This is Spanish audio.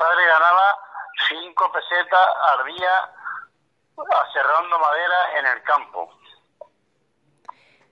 padre ganaba cinco pesetas al día cerrando madera en el campo.